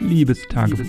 Liebestagebuch.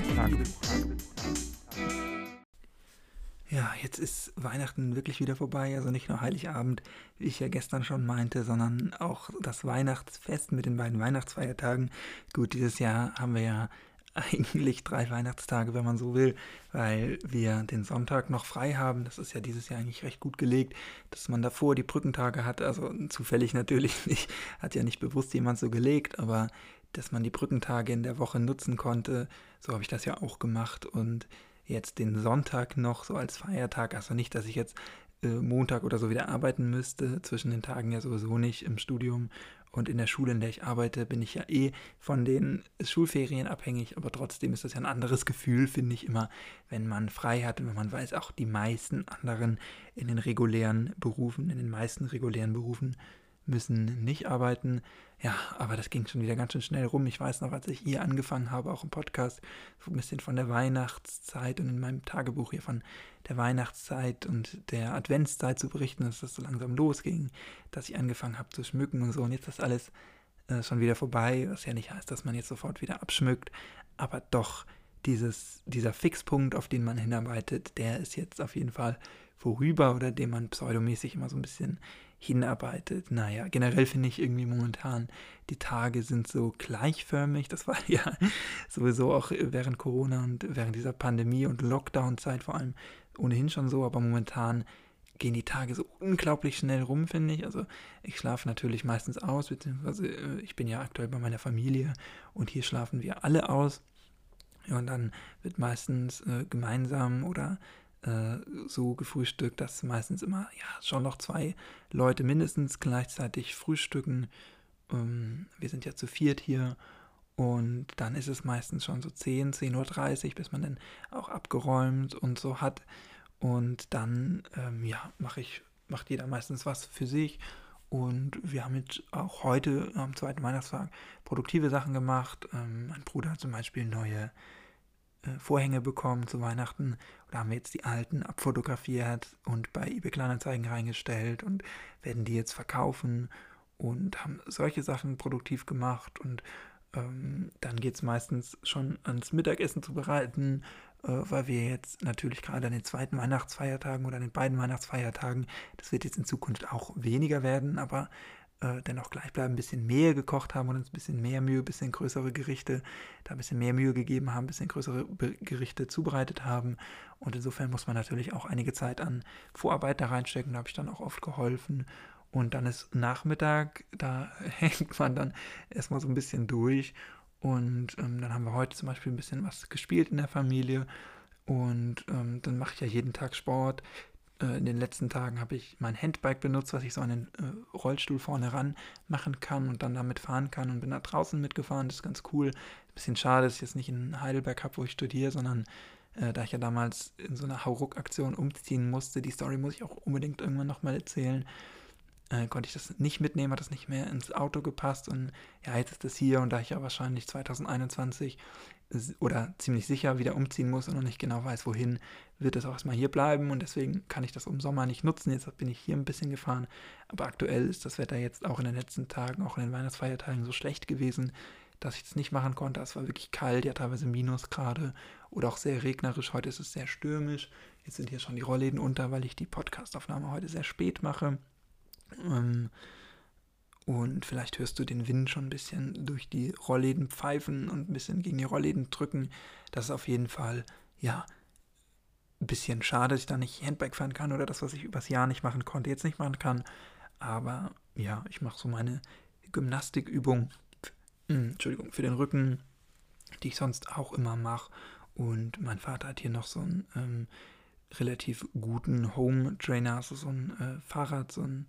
Ja, jetzt ist Weihnachten wirklich wieder vorbei. Also nicht nur Heiligabend, wie ich ja gestern schon meinte, sondern auch das Weihnachtsfest mit den beiden Weihnachtsfeiertagen. Gut, dieses Jahr haben wir ja eigentlich drei Weihnachtstage, wenn man so will, weil wir den Sonntag noch frei haben. Das ist ja dieses Jahr eigentlich recht gut gelegt, dass man davor die Brückentage hat. Also zufällig natürlich nicht, hat ja nicht bewusst jemand so gelegt, aber dass man die Brückentage in der Woche nutzen konnte, so habe ich das ja auch gemacht. Und jetzt den Sonntag noch so als Feiertag, also nicht, dass ich jetzt äh, Montag oder so wieder arbeiten müsste, zwischen den Tagen ja sowieso nicht im Studium. Und in der Schule, in der ich arbeite, bin ich ja eh von den Schulferien abhängig, aber trotzdem ist das ja ein anderes Gefühl, finde ich immer, wenn man frei hat und wenn man weiß, auch die meisten anderen in den regulären Berufen, in den meisten regulären Berufen müssen nicht arbeiten. Ja, aber das ging schon wieder ganz schön schnell rum. Ich weiß noch, als ich hier angefangen habe, auch im Podcast, so ein bisschen von der Weihnachtszeit und in meinem Tagebuch hier von der Weihnachtszeit und der Adventszeit zu berichten, dass das so langsam losging, dass ich angefangen habe zu schmücken und so. Und jetzt ist alles äh, schon wieder vorbei, was ja nicht heißt, dass man jetzt sofort wieder abschmückt, aber doch dieses, dieser Fixpunkt, auf den man hinarbeitet, der ist jetzt auf jeden Fall vorüber oder dem man pseudomäßig immer so ein bisschen hinarbeitet. Naja, generell finde ich irgendwie momentan, die Tage sind so gleichförmig. Das war ja sowieso auch während Corona und während dieser Pandemie und Lockdown-Zeit vor allem ohnehin schon so, aber momentan gehen die Tage so unglaublich schnell rum, finde ich. Also ich schlafe natürlich meistens aus, beziehungsweise äh, ich bin ja aktuell bei meiner Familie und hier schlafen wir alle aus. Und dann wird meistens äh, gemeinsam oder äh, so gefrühstückt, dass meistens immer ja schon noch zwei Leute mindestens gleichzeitig frühstücken. Ähm, wir sind ja zu viert hier und dann ist es meistens schon so 10, 10.30 Uhr, bis man dann auch abgeräumt und so hat. Und dann, ähm, ja, mache ich, macht jeder meistens was für sich. Und wir haben jetzt auch heute am zweiten Weihnachtstag produktive Sachen gemacht. Ähm, mein Bruder hat zum Beispiel neue äh, Vorhänge bekommen zu Weihnachten. Da haben wir jetzt die alten abfotografiert und bei eBay Kleinanzeigen reingestellt und werden die jetzt verkaufen und haben solche Sachen produktiv gemacht und ähm, dann geht es meistens schon ans Mittagessen zu bereiten, äh, weil wir jetzt natürlich gerade an den zweiten Weihnachtsfeiertagen oder an den beiden Weihnachtsfeiertagen, das wird jetzt in Zukunft auch weniger werden, aber äh, dennoch gleich bleiben, ein bisschen mehr gekocht haben und uns ein bisschen mehr Mühe, ein bisschen größere Gerichte, da ein bisschen mehr Mühe gegeben haben, ein bisschen größere Be Gerichte zubereitet haben. Und insofern muss man natürlich auch einige Zeit an Vorarbeit da reinstecken. Da habe ich dann auch oft geholfen. Und dann ist Nachmittag, da hängt man dann erstmal so ein bisschen durch. Und ähm, dann haben wir heute zum Beispiel ein bisschen was gespielt in der Familie. Und ähm, dann mache ich ja jeden Tag Sport. Äh, in den letzten Tagen habe ich mein Handbike benutzt, was ich so an den äh, Rollstuhl vorne ran machen kann und dann damit fahren kann und bin da draußen mitgefahren. Das ist ganz cool. Ein bisschen schade, dass ich jetzt nicht in Heidelberg habe, wo ich studiere, sondern äh, da ich ja damals in so einer Hauruck-Aktion umziehen musste, die Story muss ich auch unbedingt irgendwann nochmal erzählen, äh, konnte ich das nicht mitnehmen, hat das nicht mehr ins Auto gepasst und ja, jetzt ist das hier und da ich ja wahrscheinlich 2021 oder ziemlich sicher wieder umziehen muss und noch nicht genau weiß, wohin, wird es auch erstmal hier bleiben und deswegen kann ich das im Sommer nicht nutzen. Jetzt bin ich hier ein bisschen gefahren, aber aktuell ist das Wetter jetzt auch in den letzten Tagen, auch in den Weihnachtsfeiertagen so schlecht gewesen, dass ich es nicht machen konnte. Es war wirklich kalt, ja teilweise Minusgrade oder auch sehr regnerisch. Heute ist es sehr stürmisch. Jetzt sind hier schon die Rollläden unter, weil ich die Podcastaufnahme heute sehr spät mache. Ähm, und vielleicht hörst du den Wind schon ein bisschen durch die Rollläden pfeifen und ein bisschen gegen die Rollläden drücken. Das ist auf jeden Fall, ja, ein bisschen schade, dass ich da nicht Handbike fahren kann oder das, was ich übers Jahr nicht machen konnte, jetzt nicht machen kann. Aber ja, ich mache so meine Gymnastikübung, hm, Entschuldigung, für den Rücken, die ich sonst auch immer mache. Und mein Vater hat hier noch so einen ähm, relativ guten Home Trainer, also so ein äh, Fahrrad, so ein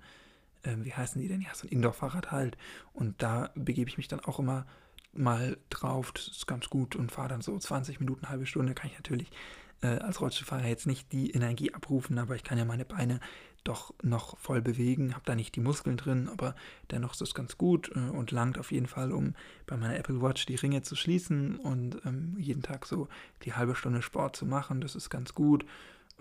äh, wie heißen die denn? Ja, so ein Indoor-Fahrrad halt. Und da begebe ich mich dann auch immer mal drauf. Das ist ganz gut und fahre dann so 20 Minuten, halbe Stunde. Kann ich natürlich äh, als Rollstuhlfahrer jetzt nicht die Energie abrufen, aber ich kann ja meine Beine doch noch voll bewegen, habe da nicht die Muskeln drin, aber dennoch ist das ganz gut äh, und langt auf jeden Fall, um bei meiner Apple Watch die Ringe zu schließen und ähm, jeden Tag so die halbe Stunde Sport zu machen. Das ist ganz gut.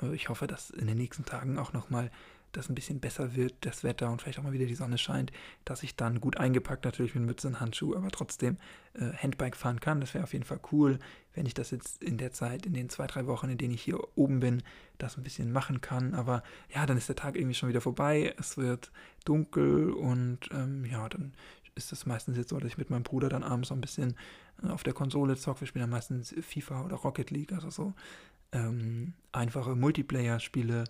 Äh, ich hoffe, das in den nächsten Tagen auch nochmal das ein bisschen besser wird, das Wetter und vielleicht auch mal wieder die Sonne scheint, dass ich dann gut eingepackt natürlich mit Mütze und Handschuh, aber trotzdem äh, Handbike fahren kann. Das wäre auf jeden Fall cool, wenn ich das jetzt in der Zeit, in den zwei, drei Wochen, in denen ich hier oben bin, das ein bisschen machen kann. Aber ja, dann ist der Tag irgendwie schon wieder vorbei. Es wird dunkel und ähm, ja, dann ist es meistens jetzt so, dass ich mit meinem Bruder dann abends so ein bisschen äh, auf der Konsole zocke. Wir spielen dann meistens FIFA oder Rocket League, also so ähm, einfache Multiplayer-Spiele.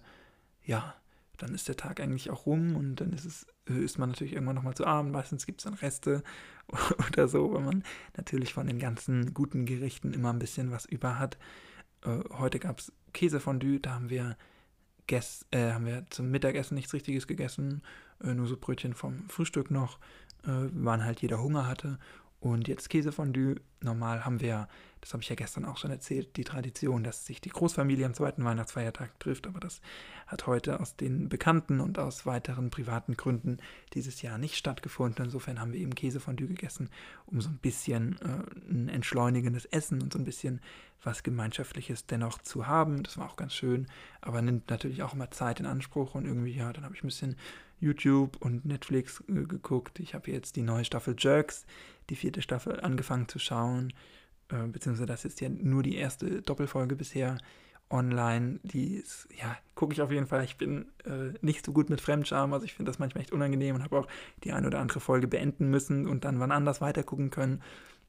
Ja, dann ist der Tag eigentlich auch rum und dann ist es ist man natürlich irgendwann nochmal zu Abend. Meistens gibt es dann Reste oder so, weil man natürlich von den ganzen guten Gerichten immer ein bisschen was über hat. Äh, heute gab es Käsefondue, da haben wir, gess, äh, haben wir zum Mittagessen nichts Richtiges gegessen, äh, nur so Brötchen vom Frühstück noch, äh, wann halt jeder Hunger hatte. Und jetzt Käsefondue. Normal haben wir das habe ich ja gestern auch schon erzählt, die Tradition, dass sich die Großfamilie am zweiten Weihnachtsfeiertag trifft, aber das hat heute aus den bekannten und aus weiteren privaten Gründen dieses Jahr nicht stattgefunden. Insofern haben wir eben Käsefondue gegessen, um so ein bisschen äh, ein entschleunigendes Essen und so ein bisschen was Gemeinschaftliches dennoch zu haben. Das war auch ganz schön, aber nimmt natürlich auch immer Zeit in Anspruch und irgendwie, ja, dann habe ich ein bisschen YouTube und Netflix äh, geguckt. Ich habe jetzt die neue Staffel Jerks, die vierte Staffel, angefangen zu schauen. Äh, beziehungsweise das ist ja nur die erste Doppelfolge bisher online. Die ist, ja, gucke ich auf jeden Fall. Ich bin äh, nicht so gut mit Fremdscham, also ich finde das manchmal echt unangenehm und habe auch die eine oder andere Folge beenden müssen und dann wann anders weitergucken können,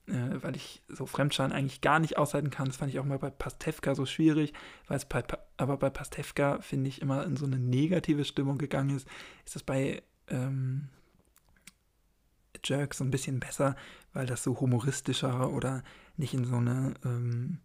äh, weil ich so Fremdscham eigentlich gar nicht aushalten kann. Das fand ich auch mal bei Pastewka so schwierig, weil es bei, aber bei Pastewka, finde ich, immer in so eine negative Stimmung gegangen ist. Ist das bei ähm, Jerks so ein bisschen besser, weil das so humoristischer oder nicht in so eine ähm,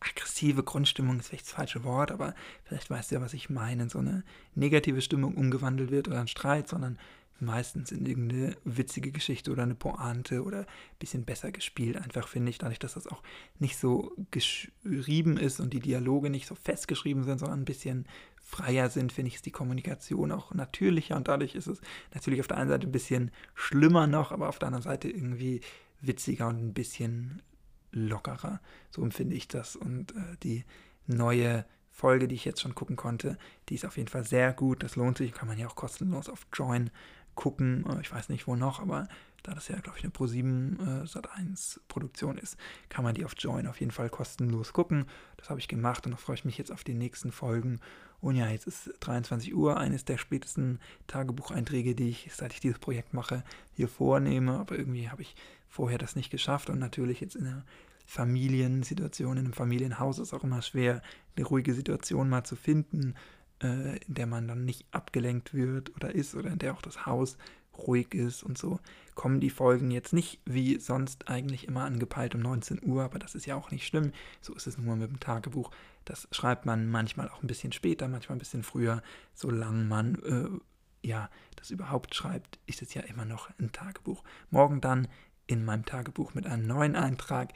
aggressive Grundstimmung ist vielleicht das falsche Wort, aber vielleicht weißt du ja, was ich meine, in so eine negative Stimmung umgewandelt wird oder ein Streit, sondern meistens in irgendeine witzige Geschichte oder eine Pointe oder ein bisschen besser gespielt. Einfach finde ich, dadurch, dass das auch nicht so geschrieben ist und die Dialoge nicht so festgeschrieben sind, sondern ein bisschen freier sind, finde ich, ist die Kommunikation auch natürlicher und dadurch ist es natürlich auf der einen Seite ein bisschen schlimmer noch, aber auf der anderen Seite irgendwie witziger und ein bisschen lockerer. So empfinde ich das. Und äh, die neue Folge, die ich jetzt schon gucken konnte, die ist auf jeden Fall sehr gut. Das lohnt sich. Kann man ja auch kostenlos auf Join gucken. Äh, ich weiß nicht wo noch, aber da das ja, glaube ich, eine Pro7 äh, Sat1 Produktion ist, kann man die auf Join auf jeden Fall kostenlos gucken. Das habe ich gemacht und da freue ich mich jetzt auf die nächsten Folgen. Und ja, jetzt ist 23 Uhr, eines der spätesten Tagebucheinträge, die ich, seit ich dieses Projekt mache, hier vornehme. Aber irgendwie habe ich vorher das nicht geschafft und natürlich jetzt in der Familiensituation, in einem Familienhaus ist auch immer schwer, eine ruhige Situation mal zu finden, äh, in der man dann nicht abgelenkt wird oder ist oder in der auch das Haus ruhig ist und so, kommen die Folgen jetzt nicht wie sonst eigentlich immer angepeilt um 19 Uhr, aber das ist ja auch nicht schlimm. So ist es nur mit dem Tagebuch. Das schreibt man manchmal auch ein bisschen später, manchmal ein bisschen früher, solange man äh, ja das überhaupt schreibt, ist es ja immer noch ein Tagebuch. Morgen dann in meinem Tagebuch mit einem neuen Eintrag.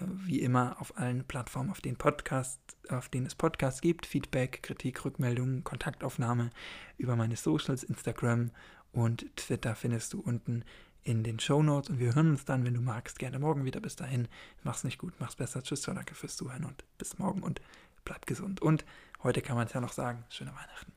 Wie immer auf allen Plattformen, auf denen, Podcast, auf denen es Podcasts gibt. Feedback, Kritik, Rückmeldungen, Kontaktaufnahme über meine Socials, Instagram und Twitter findest du unten in den Show Notes. Und wir hören uns dann, wenn du magst, gerne morgen wieder. Bis dahin, mach's nicht gut, mach's besser. Tschüss, danke fürs Zuhören und bis morgen und bleib gesund. Und heute kann man es ja noch sagen, schöne Weihnachten.